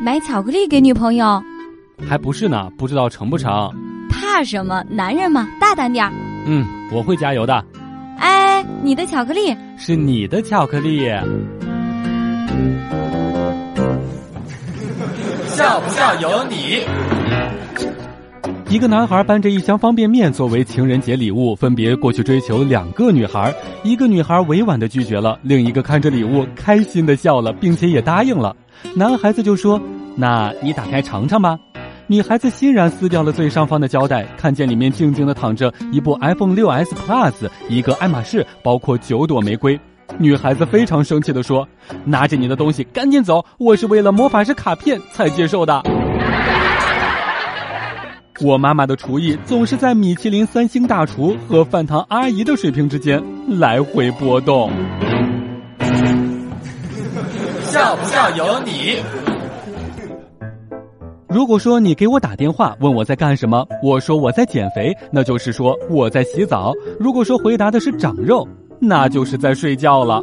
买巧克力给女朋友？还不是呢，不知道成不成？怕什么？男人嘛，大胆点儿。嗯，我会加油的。哎，你的巧克力是你的巧克力，笑不笑由你。一个男孩搬着一箱方便面作为情人节礼物，分别过去追求两个女孩。一个女孩委婉的拒绝了，另一个看着礼物开心的笑了，并且也答应了。男孩子就说：“那你打开尝尝吧。”女孩子欣然撕掉了最上方的胶带，看见里面静静的躺着一部 iPhone 6s Plus，一个爱马仕，包括九朵玫瑰。女孩子非常生气的说：“拿着你的东西赶紧走，我是为了魔法师卡片才接受的。”我妈妈的厨艺总是在米其林三星大厨和饭堂阿姨的水平之间来回波动。笑不笑由你。如果说你给我打电话问我在干什么，我说我在减肥，那就是说我在洗澡；如果说回答的是长肉，那就是在睡觉了。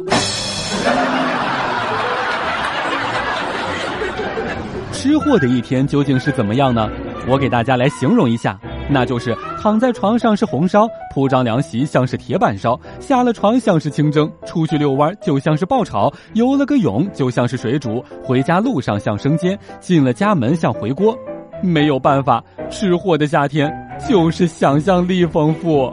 吃货的一天究竟是怎么样呢？我给大家来形容一下，那就是躺在床上是红烧，铺张凉席像是铁板烧，下了床像是清蒸，出去遛弯就像是爆炒，游了个泳就像是水煮，回家路上像生煎，进了家门像回锅。没有办法，吃货的夏天就是想象力丰富。